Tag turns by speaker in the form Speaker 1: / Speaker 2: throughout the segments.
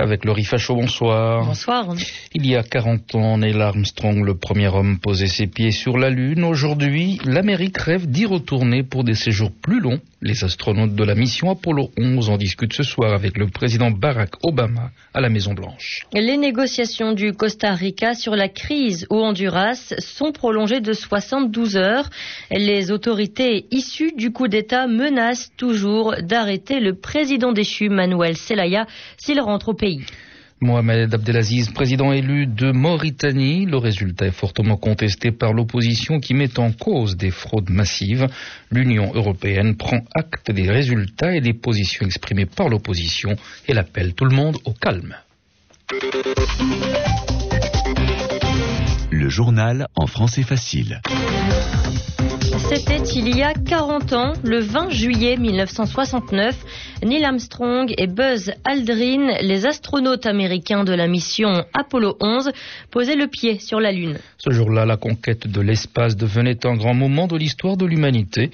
Speaker 1: Avec Laurie Fachot, bonsoir.
Speaker 2: Bonsoir.
Speaker 1: Il y a 40 ans, Neil Armstrong, le premier homme, posait ses pieds sur la Lune. Aujourd'hui, l'Amérique rêve d'y retourner pour des séjours plus longs. Les astronautes de la mission Apollo 11 en discutent ce soir avec le président Barack Obama à la Maison-Blanche.
Speaker 2: Les négociations du Costa Rica sur la crise au Honduras sont prolongées de 72 heures. Les autorités issues du coup d'État menacent toujours d'arrêter le président déchu Manuel Zelaya s'il rentre au pays.
Speaker 1: Mohamed Abdelaziz, président élu de Mauritanie. Le résultat est fortement contesté par l'opposition qui met en cause des fraudes massives. L'Union européenne prend acte des résultats et des positions exprimées par l'opposition et appelle tout le monde au calme.
Speaker 3: Le journal en français facile.
Speaker 2: C'était il y a 40 ans, le 20 juillet 1969. Neil Armstrong et Buzz Aldrin, les astronautes américains de la mission Apollo 11, posaient le pied sur la Lune.
Speaker 1: Ce jour-là, la conquête de l'espace devenait un grand moment de l'histoire de l'humanité.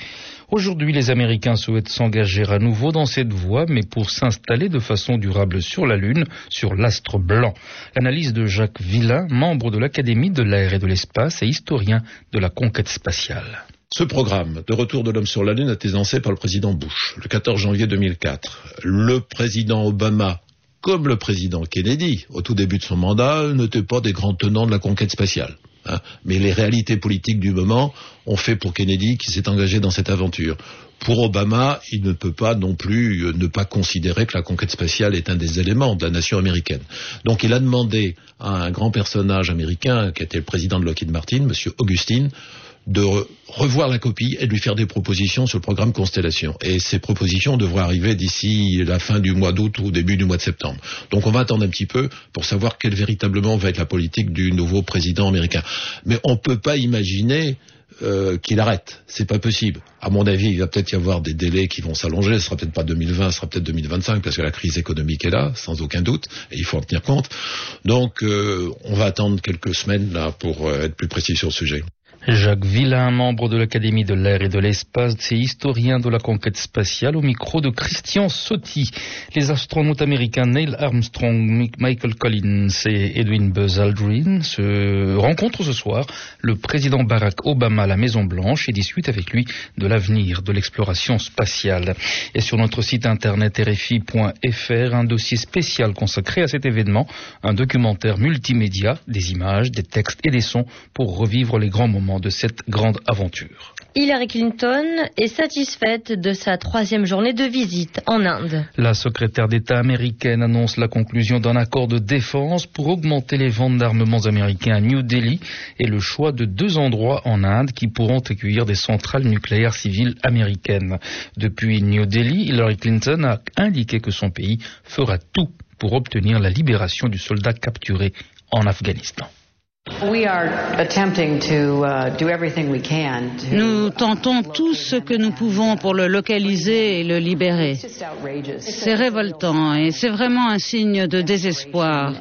Speaker 1: Aujourd'hui, les Américains souhaitent s'engager à nouveau dans cette voie, mais pour s'installer de façon durable sur la Lune, sur l'astre blanc. L'analyse de Jacques Villain, membre de l'Académie de l'air et de l'espace et historien de la conquête spatiale.
Speaker 4: Ce programme de retour de l'homme sur la Lune a été lancé par le président Bush le 14 janvier 2004. Le président Obama, comme le président Kennedy, au tout début de son mandat, n'étaient pas des grands tenants de la conquête spatiale. Hein. Mais les réalités politiques du moment ont fait pour Kennedy qui s'est engagé dans cette aventure. Pour Obama, il ne peut pas non plus euh, ne pas considérer que la conquête spatiale est un des éléments de la nation américaine. Donc il a demandé à un grand personnage américain, qui était le président de Lockheed Martin, M. Augustine, de revoir la copie et de lui faire des propositions sur le programme Constellation. Et ces propositions devraient arriver d'ici la fin du mois d'août ou début du mois de septembre. Donc on va attendre un petit peu pour savoir quelle véritablement va être la politique du nouveau président américain. Mais on ne peut pas imaginer euh, qu'il arrête. C'est pas possible. À mon avis, il va peut-être y avoir des délais qui vont s'allonger. Ce sera peut-être pas 2020, ce sera peut-être 2025 parce que la crise économique est là, sans aucun doute, et il faut en tenir compte. Donc, euh, on va attendre quelques semaines là pour euh, être plus précis sur le sujet.
Speaker 1: Jacques Villain, membre de l'Académie de l'air et de l'espace, c'est historien de la conquête spatiale au micro de Christian Sotti. Les astronautes américains Neil Armstrong, Michael Collins et Edwin Buzz Aldrin se rencontrent ce soir. Le président Barack Obama à la Maison Blanche et discute avec lui de l'avenir de l'exploration spatiale. Et sur notre site internet rfi.fr, un dossier spécial consacré à cet événement, un documentaire multimédia, des images, des textes et des sons pour revivre les grands moments de cette grande aventure.
Speaker 2: Hillary Clinton est satisfaite de sa troisième journée de visite en Inde.
Speaker 1: La secrétaire d'État américaine annonce la conclusion d'un accord de défense pour augmenter les ventes d'armements américains à New Delhi et le choix de deux endroits en Inde qui pourront accueillir des centrales nucléaires civiles américaines. Depuis New Delhi, Hillary Clinton a indiqué que son pays fera tout pour obtenir la libération du soldat capturé en Afghanistan.
Speaker 5: Nous tentons tout ce que nous pouvons pour le localiser et le libérer. C'est révoltant et c'est vraiment un signe de désespoir.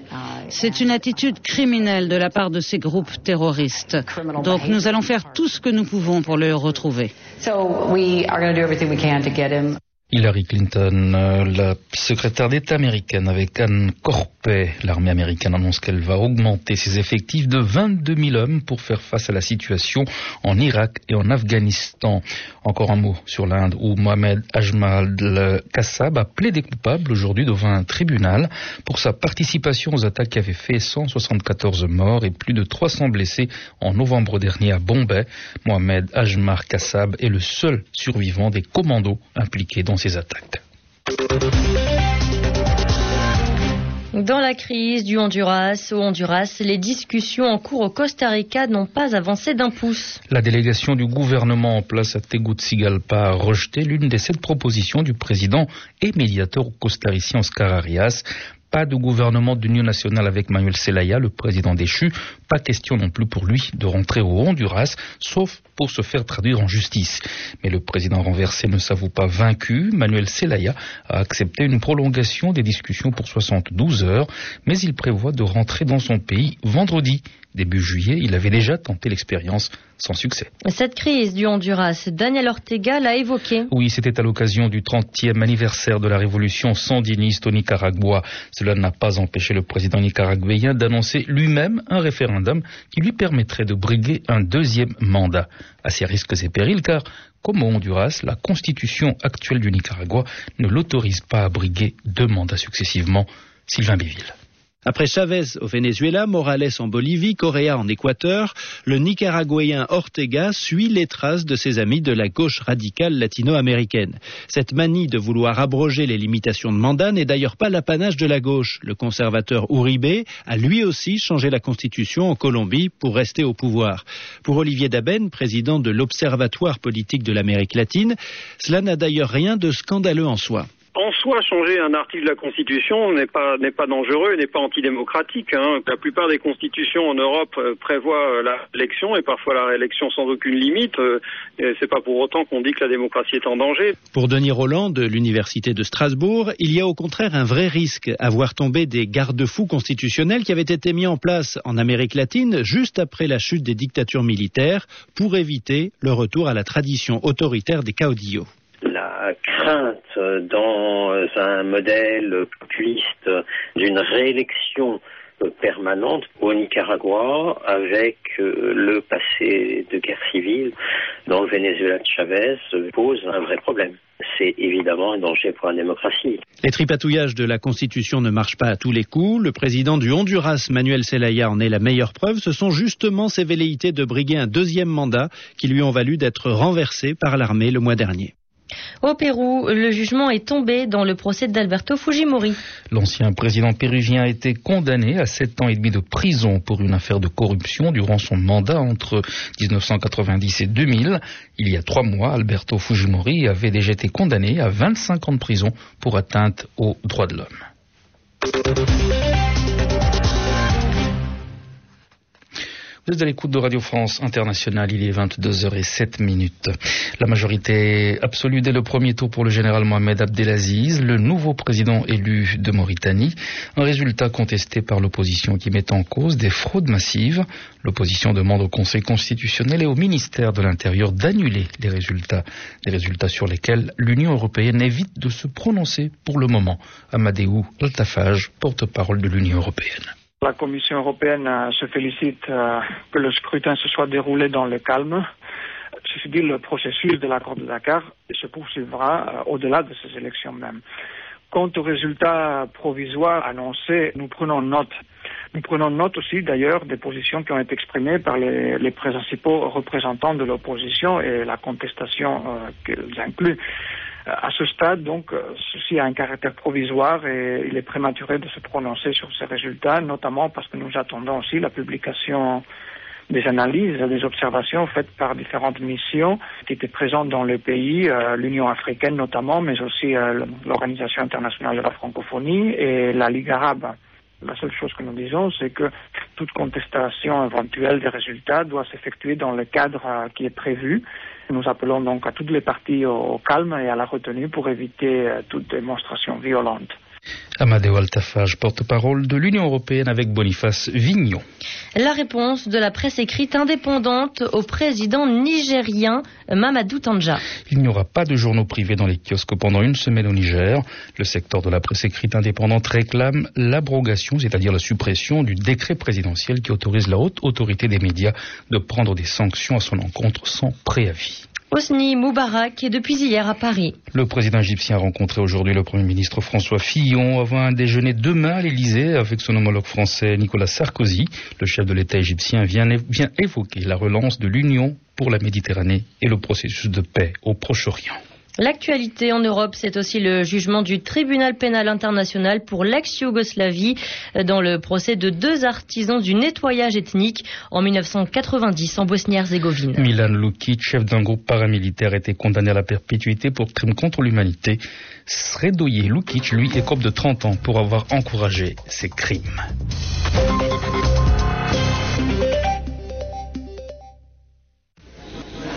Speaker 5: C'est une attitude criminelle de la part de ces groupes terroristes. Donc nous allons faire tout ce que nous pouvons pour le retrouver.
Speaker 1: Hillary Clinton, euh, la secrétaire d'État américaine avec Anne Corpet, l'armée américaine annonce qu'elle va augmenter ses effectifs de 22 000 hommes pour faire face à la situation en Irak et en Afghanistan. Encore un mot sur l'Inde où Mohamed Ajmal Kassab a plaidé coupable aujourd'hui devant un tribunal pour sa participation aux attaques qui avaient fait 174 morts et plus de 300 blessés en novembre dernier à Bombay. Mohamed Ajmar Kassab est le seul survivant des commandos impliqués dans ces attaques.
Speaker 2: Dans la crise du Honduras, au Honduras, les discussions en cours au Costa Rica n'ont pas avancé d'un pouce.
Speaker 1: La délégation du gouvernement en place à Tegucigalpa a rejeté l'une des sept propositions du président et médiateur costaricien Oscar Arias. Pas de gouvernement d'union nationale avec Manuel Zelaya, le président déchu. Pas question non plus pour lui de rentrer au Honduras, sauf pour se faire traduire en justice. Mais le président renversé ne s'avoue pas vaincu. Manuel Zelaya a accepté une prolongation des discussions pour 72 heures, mais il prévoit de rentrer dans son pays vendredi. Début juillet, il avait déjà tenté l'expérience sans succès.
Speaker 2: Cette crise du Honduras, Daniel Ortega l'a évoqué.
Speaker 1: Oui, c'était à l'occasion du 30e anniversaire de la révolution sandiniste au Nicaragua. Cela n'a pas empêché le président nicaraguayen d'annoncer lui-même un référendum qui lui permettrait de briguer un deuxième mandat. À ses risques et périls, car comme au Honduras, la constitution actuelle du Nicaragua ne l'autorise pas à briguer deux mandats successivement. Sylvain Biville.
Speaker 6: Après Chavez au Venezuela, Morales en Bolivie, Correa en Équateur, le nicaraguayen Ortega suit les traces de ses amis de la gauche radicale latino-américaine. Cette manie de vouloir abroger les limitations de mandat n'est d'ailleurs pas l'apanage de la gauche. Le conservateur Uribe a lui aussi changé la constitution en Colombie pour rester au pouvoir. Pour Olivier Daben, président de l'Observatoire politique de l'Amérique latine, cela n'a d'ailleurs rien de scandaleux en soi
Speaker 7: en soi, changer un article de la Constitution n'est pas n'est pas dangereux, n'est pas antidémocratique. Hein. La plupart des constitutions en Europe euh, prévoient euh, l'élection et parfois la réélection sans aucune limite. Euh, c'est pas pour autant qu'on dit que la démocratie est en danger.
Speaker 6: Pour Denis Roland de l'université de Strasbourg, il y a au contraire un vrai risque à voir tomber des garde-fous constitutionnels qui avaient été mis en place en Amérique latine juste après la chute des dictatures militaires pour éviter le retour à la tradition autoritaire des caudillos
Speaker 8: la crainte dans un modèle populiste d'une réélection permanente au Nicaragua avec euh, le passé de guerre civile dans le Venezuela de Chavez pose un vrai problème. C'est évidemment un danger pour la démocratie.
Speaker 6: Les tripatouillages de la Constitution ne marchent pas à tous les coups. Le président du Honduras, Manuel Zelaya, en est la meilleure preuve. Ce sont justement ses velléités de briguer un deuxième mandat qui lui ont valu d'être renversé par l'armée le mois dernier.
Speaker 2: Au Pérou, le jugement est tombé dans le procès d'Alberto Fujimori.
Speaker 1: L'ancien président péruvien a été condamné à sept ans et demi de prison pour une affaire de corruption durant son mandat entre 1990 et 2000. Il y a trois mois, Alberto Fujimori avait déjà été condamné à 25 ans de prison pour atteinte aux droits de l'homme. Vous êtes l'écoute de Radio France Internationale, il est 22h07 minutes. La majorité absolue dès le premier tour pour le général Mohamed Abdelaziz, le nouveau président élu de Mauritanie. Un résultat contesté par l'opposition qui met en cause des fraudes massives. L'opposition demande au Conseil constitutionnel et au ministère de l'Intérieur d'annuler les résultats. Des résultats sur lesquels l'Union européenne évite de se prononcer pour le moment. Amadeu Altafage, porte-parole de l'Union européenne.
Speaker 9: La Commission européenne euh, se félicite euh, que le scrutin se soit déroulé dans le calme. Ceci dit, le processus de l'accord de Dakar se poursuivra euh, au-delà de ces élections même. Quant aux résultats provisoires annoncés, nous prenons note. Nous prenons note aussi d'ailleurs des positions qui ont été exprimées par les, principaux représentants de l'opposition et la contestation euh, qu'ils incluent. À ce stade, donc, euh, ceci a un caractère provisoire et il est prématuré de se prononcer sur ces résultats, notamment parce que nous attendons aussi la publication des analyses, des observations faites par différentes missions qui étaient présentes dans le pays, euh, l'Union africaine notamment, mais aussi euh, l'Organisation internationale de la francophonie et la Ligue arabe. La seule chose que nous disons, c'est que toute contestation éventuelle des résultats doit s'effectuer dans le cadre qui est prévu nous appelons donc à toutes les parties au calme et à la retenue pour éviter euh, toute démonstration violente.
Speaker 1: Amadeo Altafage, porte-parole de l'Union européenne avec Boniface Vignon.
Speaker 2: La réponse de la presse écrite indépendante au président nigérien Mamadou Tanja.
Speaker 1: Il n'y aura pas de journaux privés dans les kiosques pendant une semaine au Niger. Le secteur de la presse écrite indépendante réclame l'abrogation, c'est-à-dire la suppression du décret présidentiel qui autorise la haute autorité des médias de prendre des sanctions à son encontre sans préavis.
Speaker 2: Hosni Moubarak est depuis hier à Paris.
Speaker 1: Le président égyptien a rencontré aujourd'hui le Premier ministre François Fillon avant un déjeuner demain à l'Elysée avec son homologue français Nicolas Sarkozy. Le chef de l'État égyptien vient, vient évoquer la relance de l'Union pour la Méditerranée et le processus de paix au Proche-Orient.
Speaker 2: L'actualité en Europe, c'est aussi le jugement du tribunal pénal international pour l'ex-Yougoslavie dans le procès de deux artisans du nettoyage ethnique en 1990 en Bosnie-Herzégovine.
Speaker 1: Milan Lukic, chef d'un groupe paramilitaire, était condamné à la perpétuité pour crime contre l'humanité. Sredoye Lukic, lui, écope de 30 ans pour avoir encouragé ces crimes.